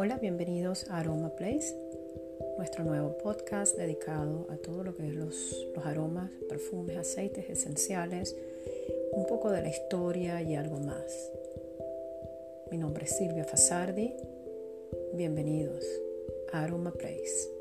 Hola, bienvenidos a Aroma Place, nuestro nuevo podcast dedicado a todo lo que es los, los aromas, perfumes, aceites esenciales, un poco de la historia y algo más. Mi nombre es Silvia Fasardi, bienvenidos a Aroma Place.